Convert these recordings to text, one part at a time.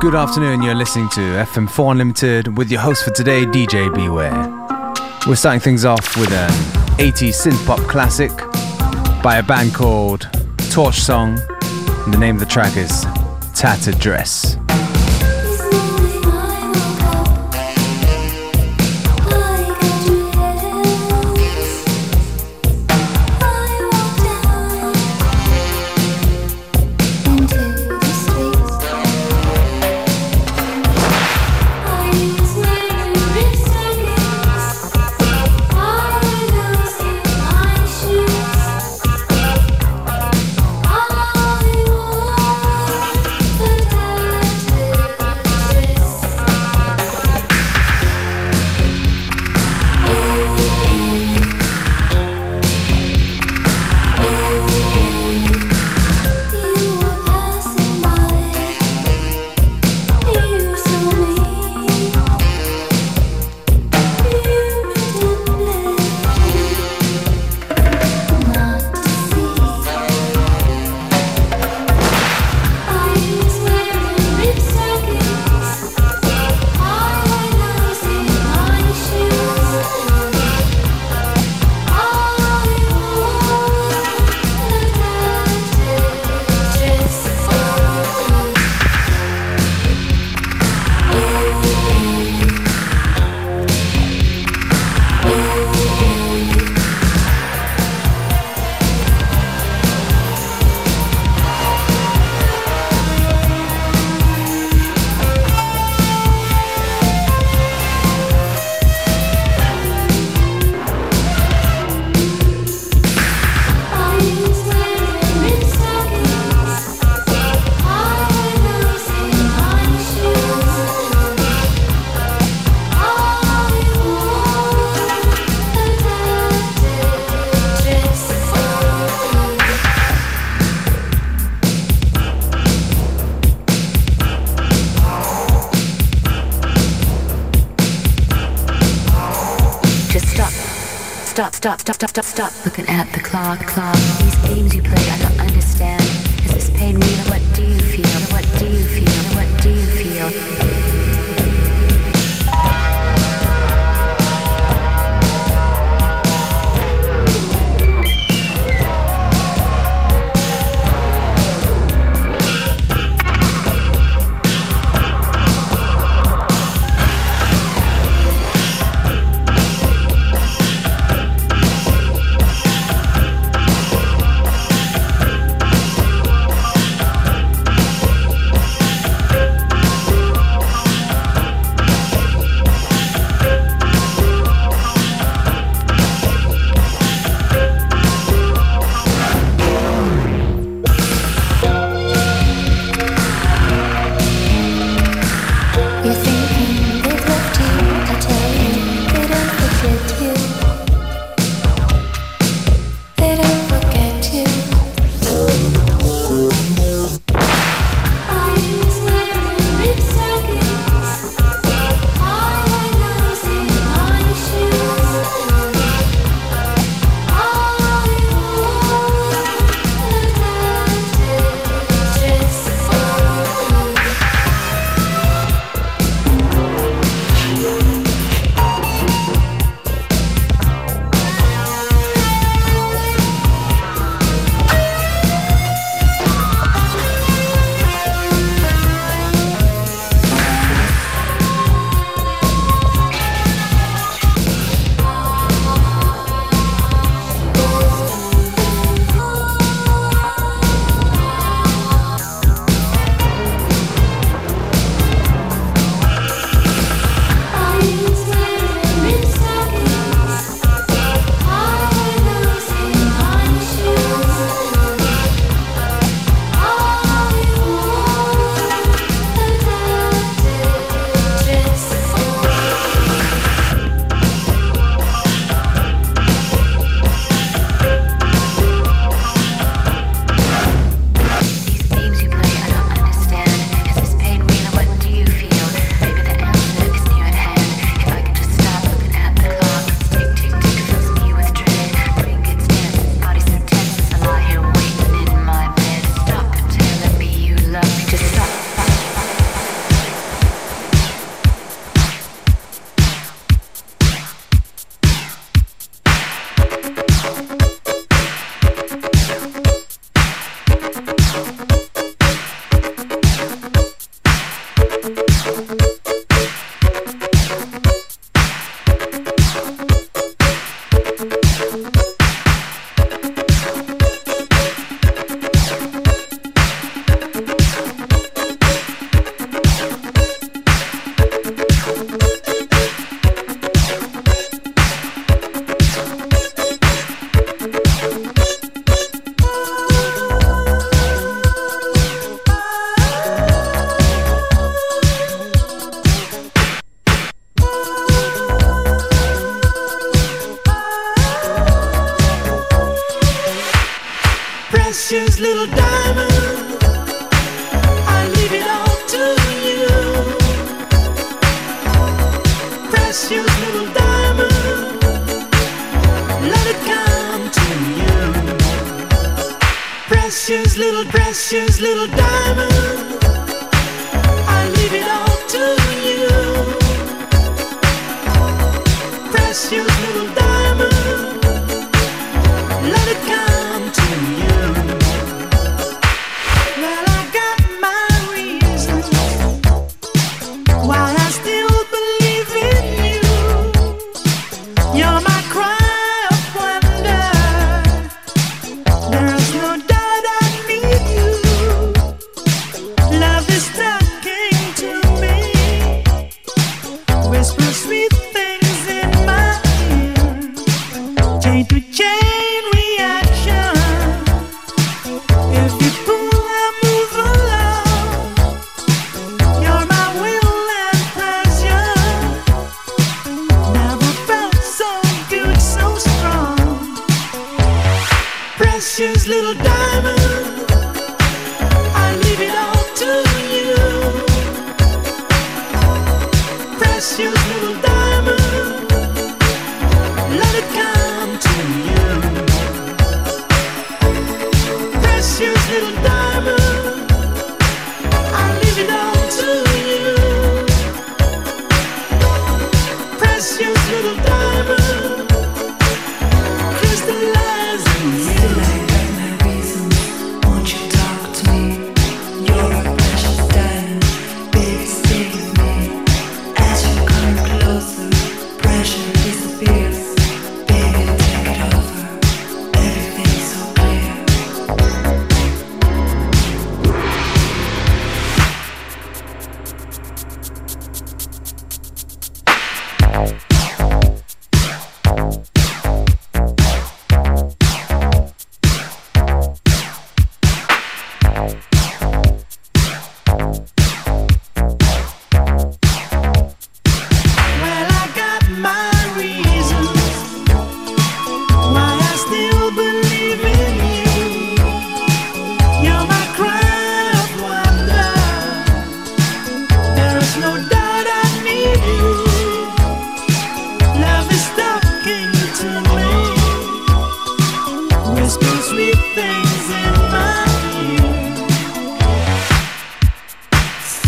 Good afternoon, you're listening to FM4 Unlimited with your host for today, DJ Beware. We're starting things off with an 80s synth pop classic by a band called Torch Song, and the name of the track is Tattered Dress. Stop, stop, stop, stop, looking at the clock, clock. These games you play, I don't understand.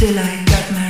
till I got my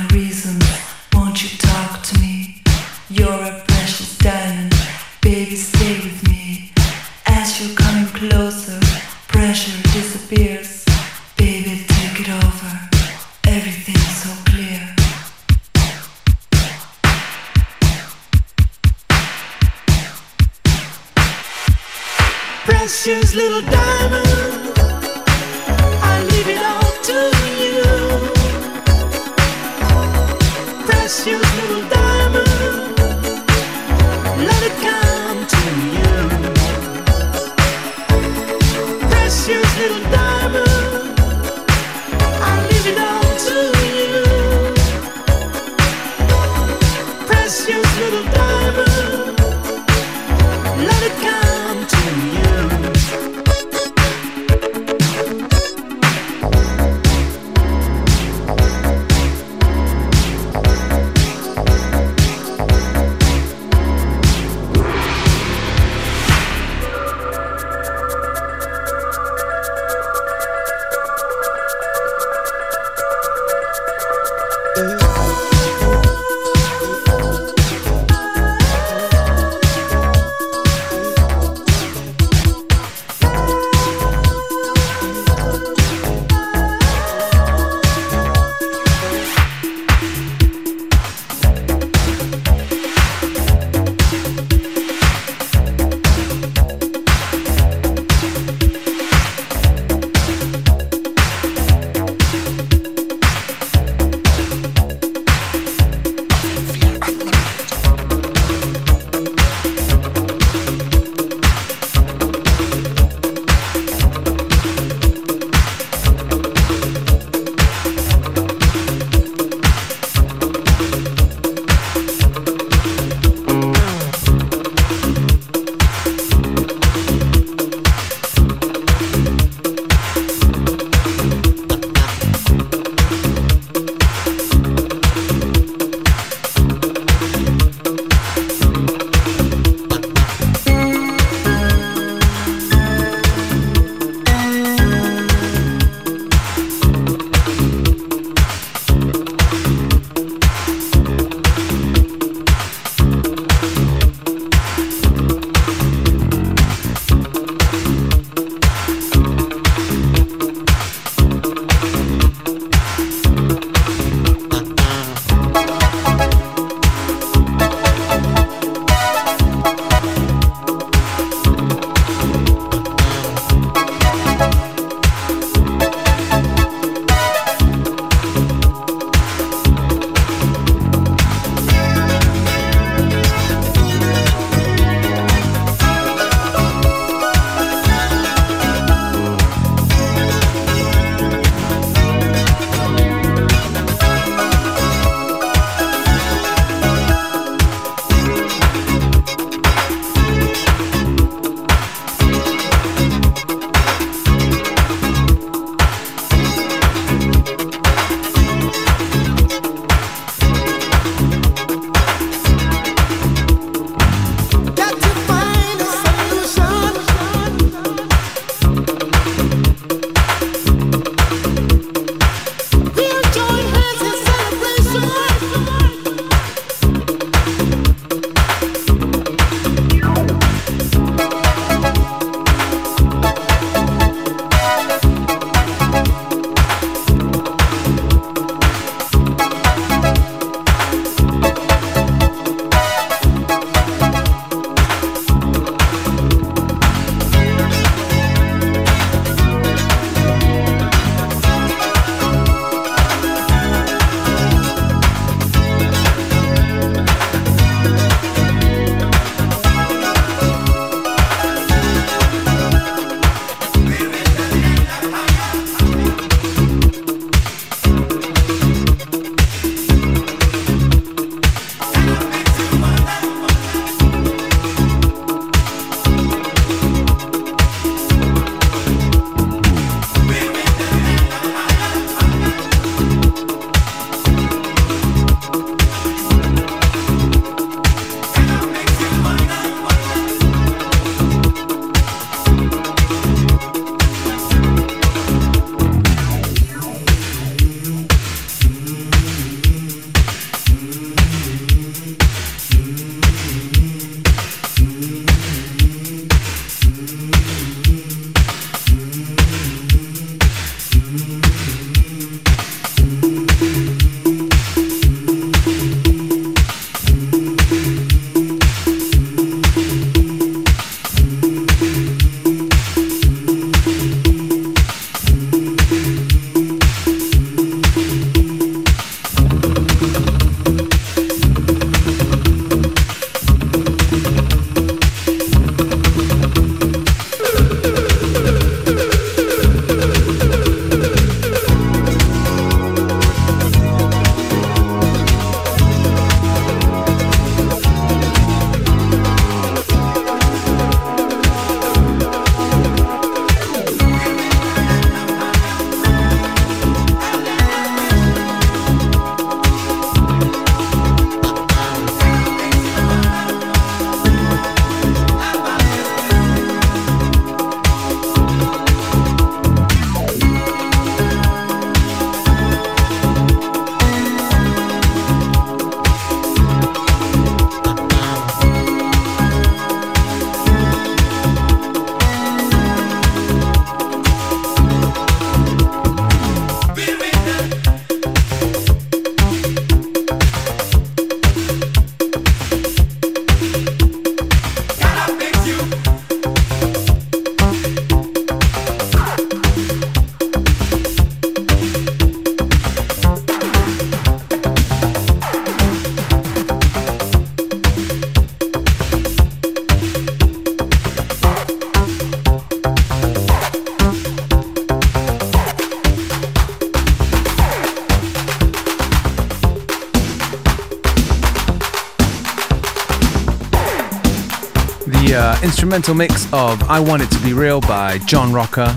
uh, instrumental mix of I Want It to Be Real by John Rocca.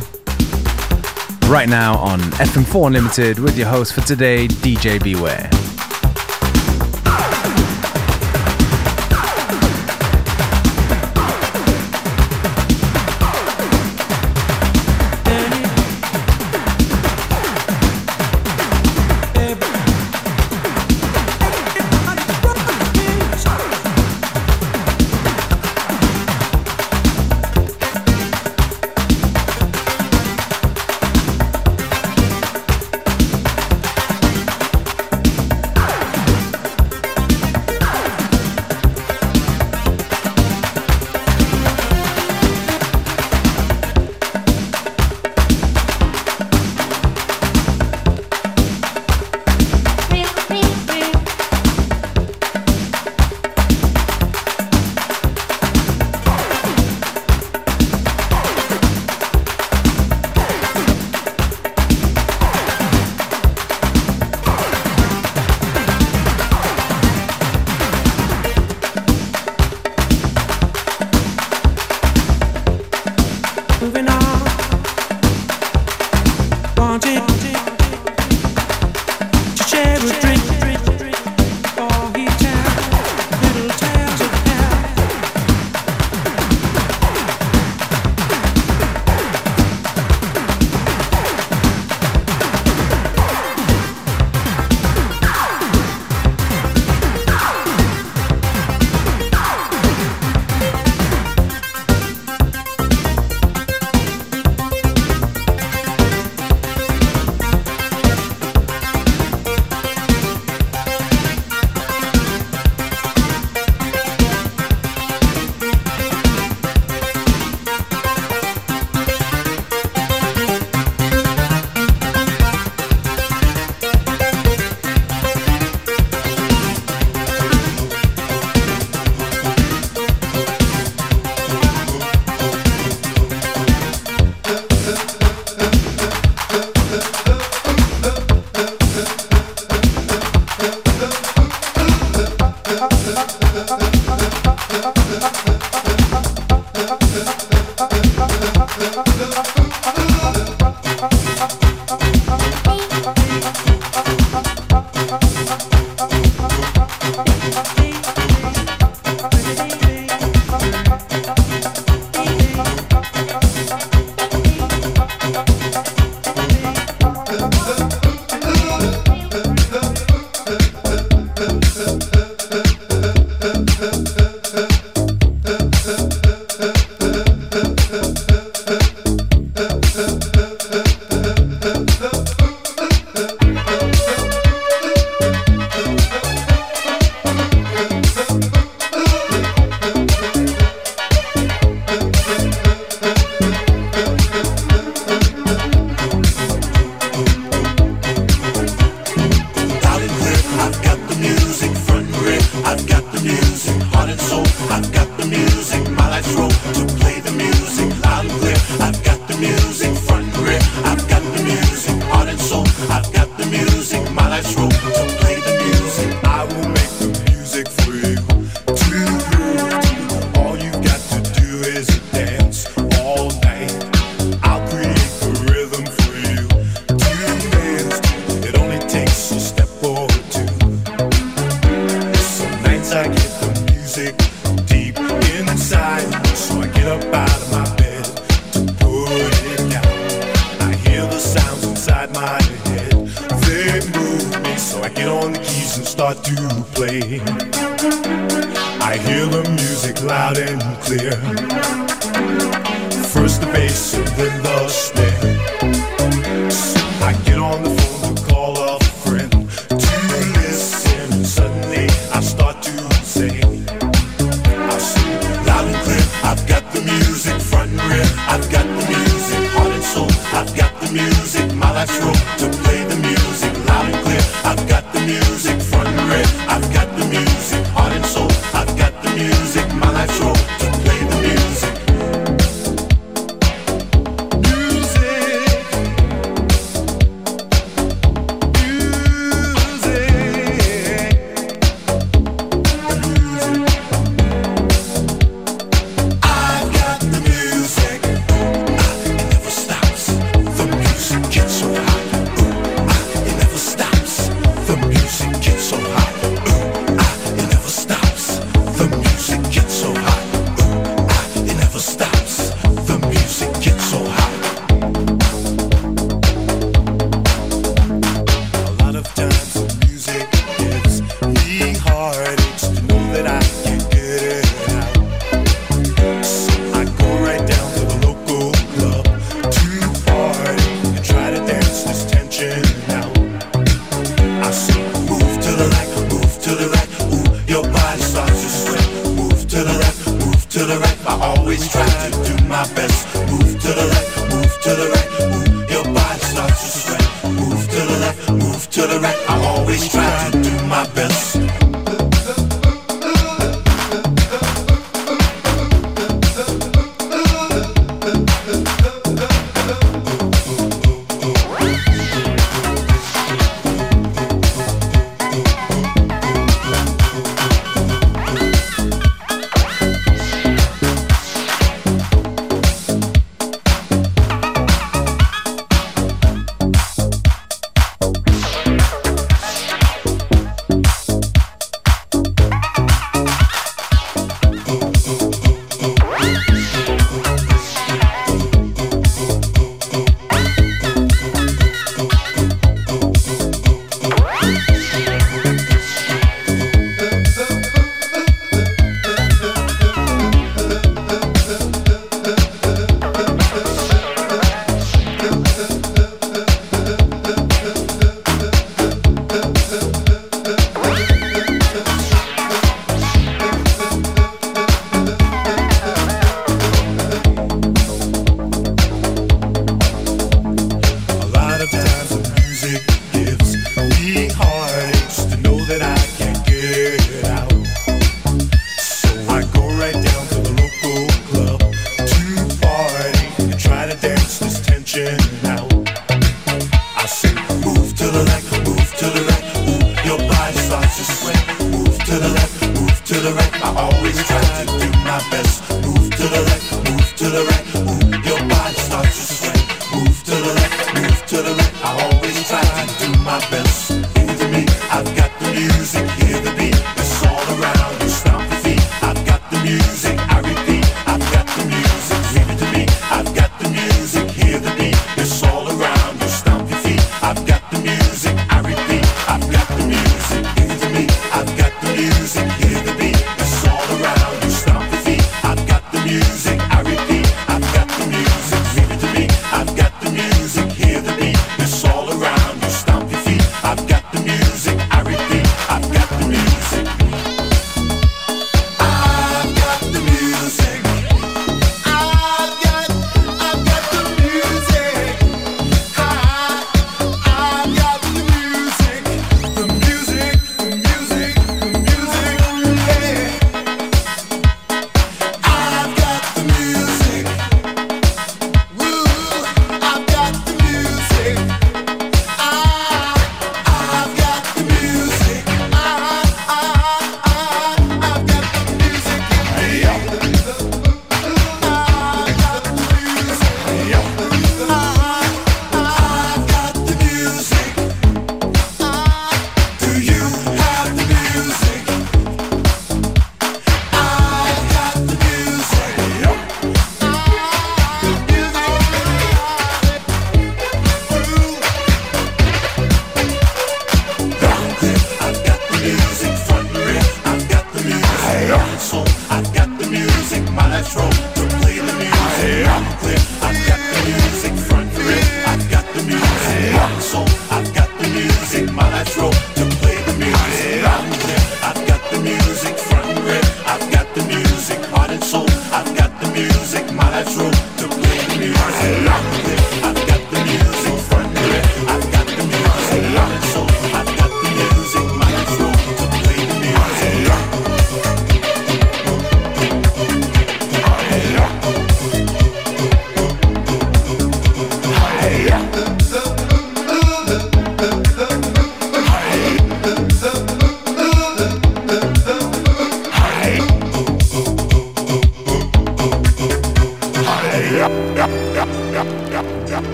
Right now on FM4 Unlimited with your host for today, DJ Beware.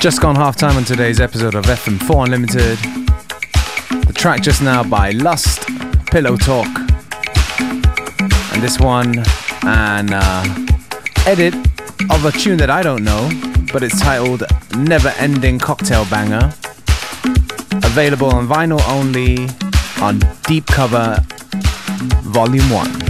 Just gone half time on today's episode of FM4 Unlimited. The track just now by Lust, Pillow Talk. And this one, an uh, edit of a tune that I don't know, but it's titled Never Ending Cocktail Banger. Available on vinyl only on Deep Cover Volume 1.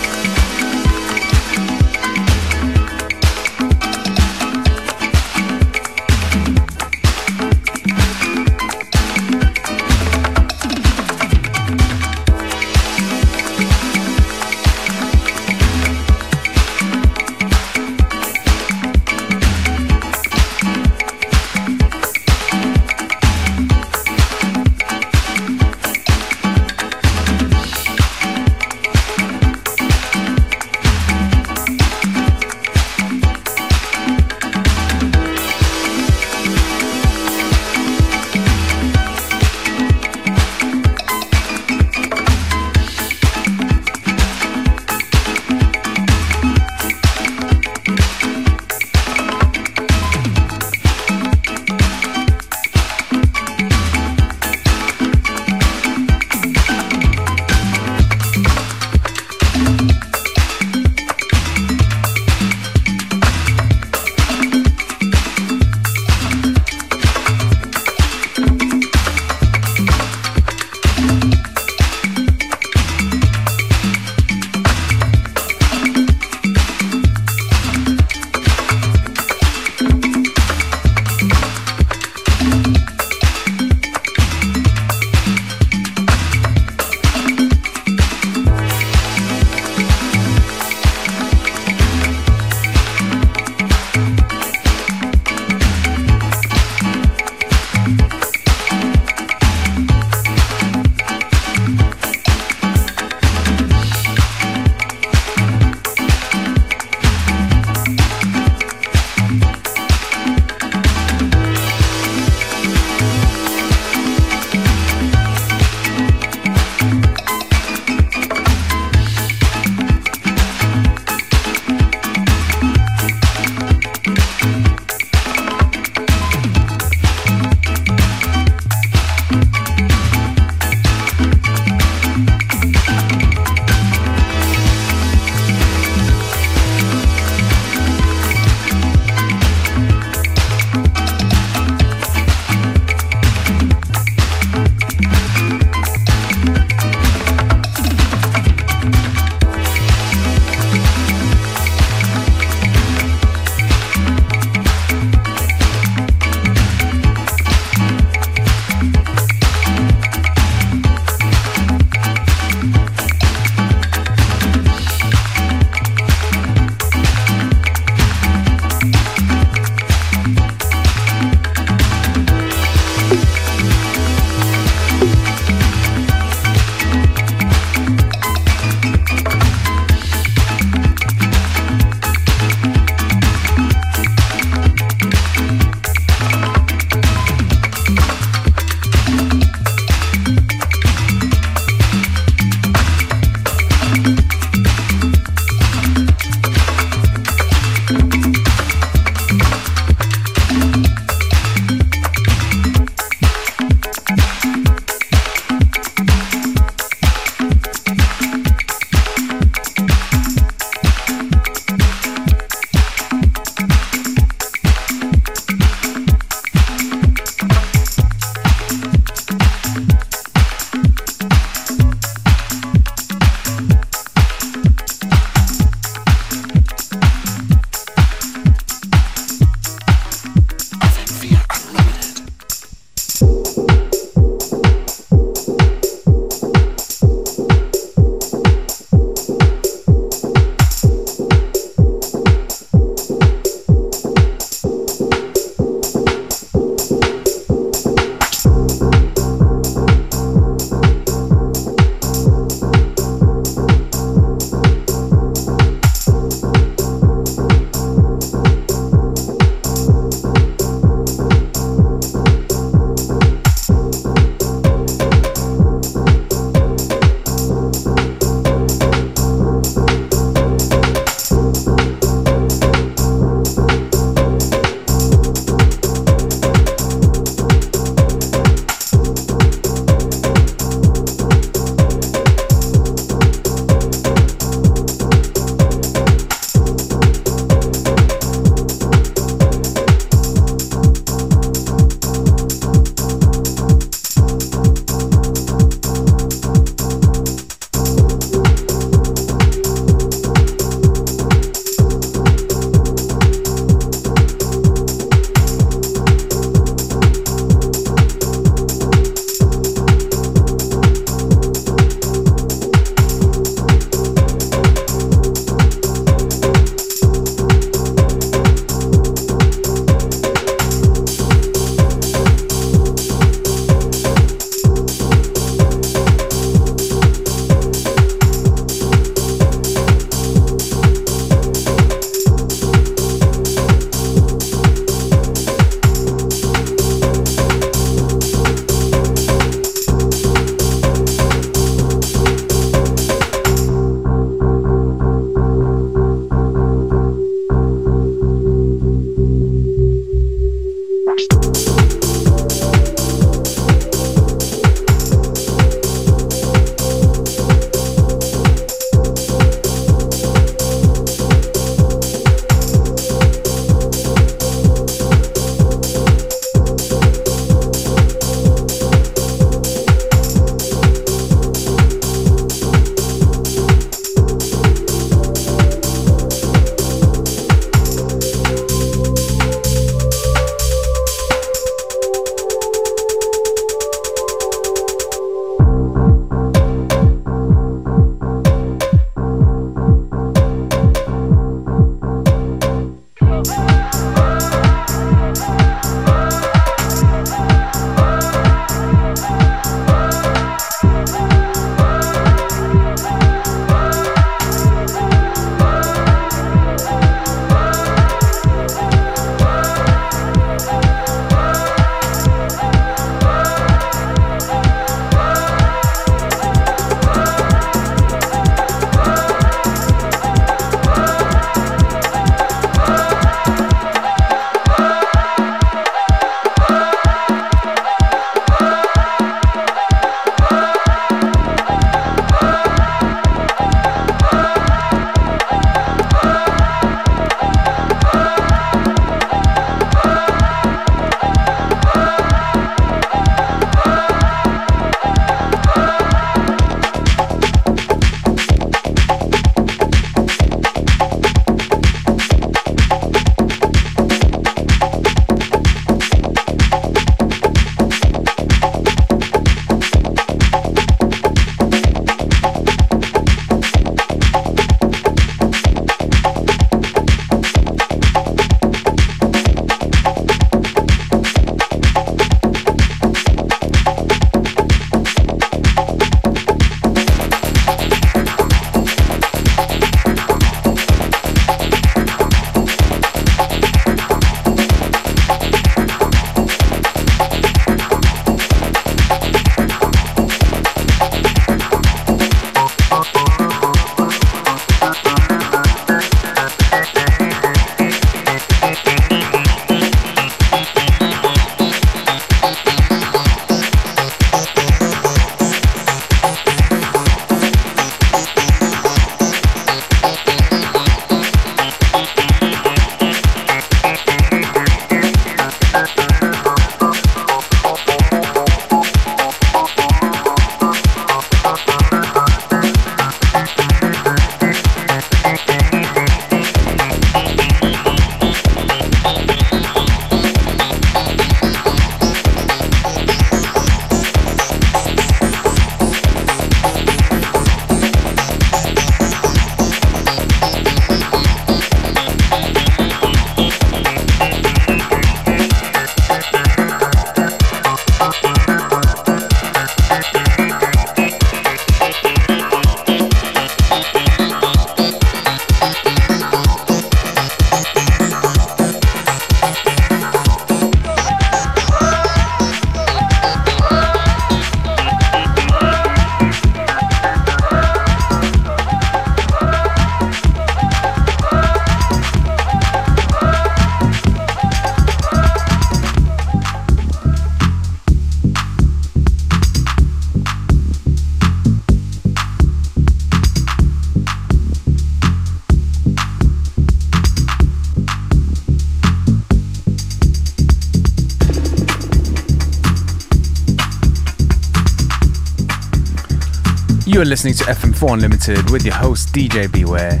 Listening to FM4 Unlimited with your host DJ Beware,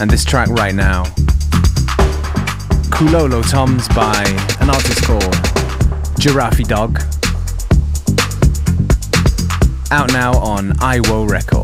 and this track right now, Kulolo Toms by an artist called Giraffe Dog, out now on IWO Records.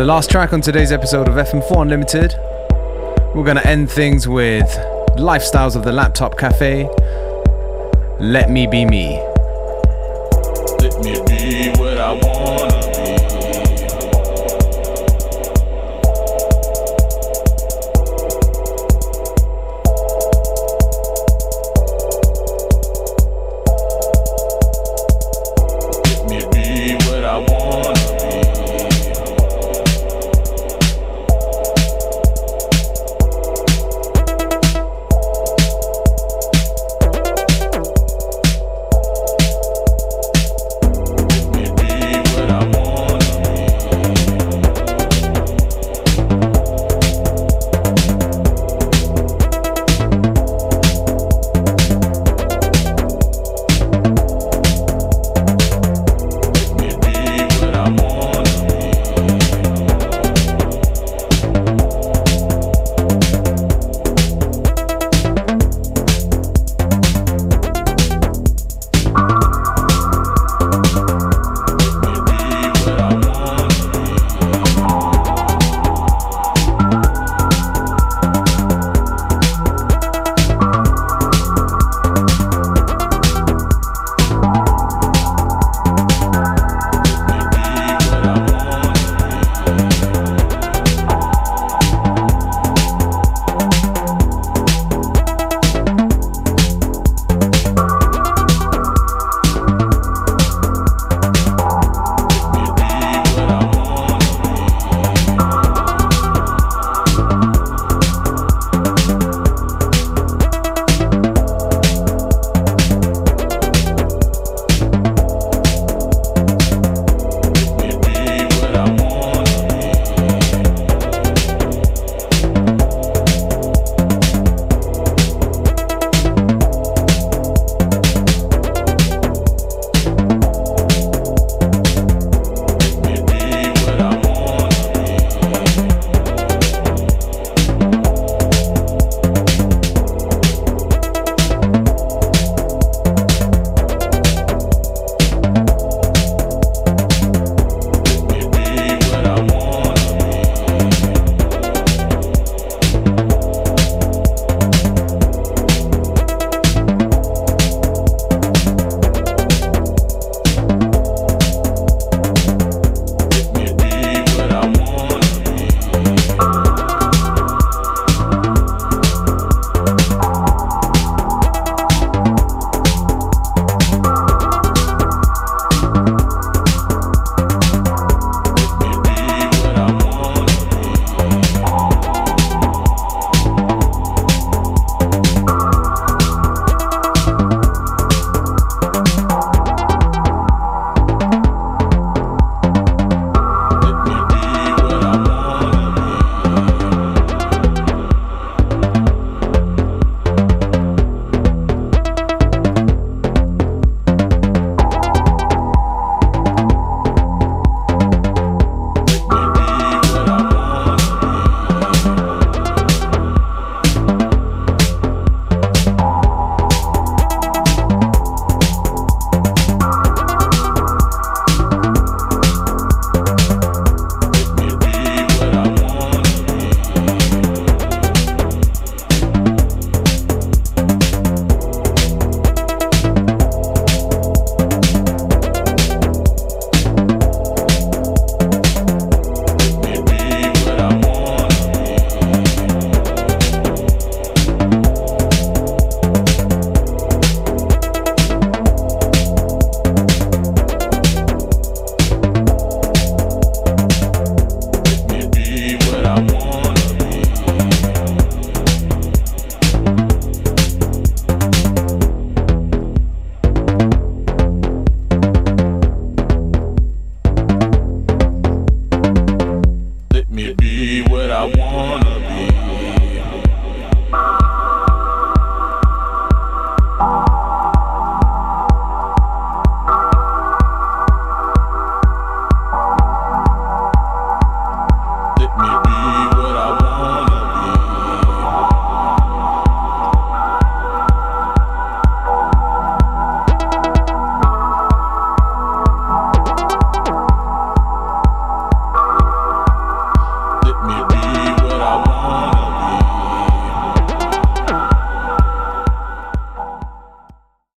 The last track on today's episode of FM4 Unlimited. We're gonna end things with Lifestyles of the Laptop Cafe. Let me be me. Let me be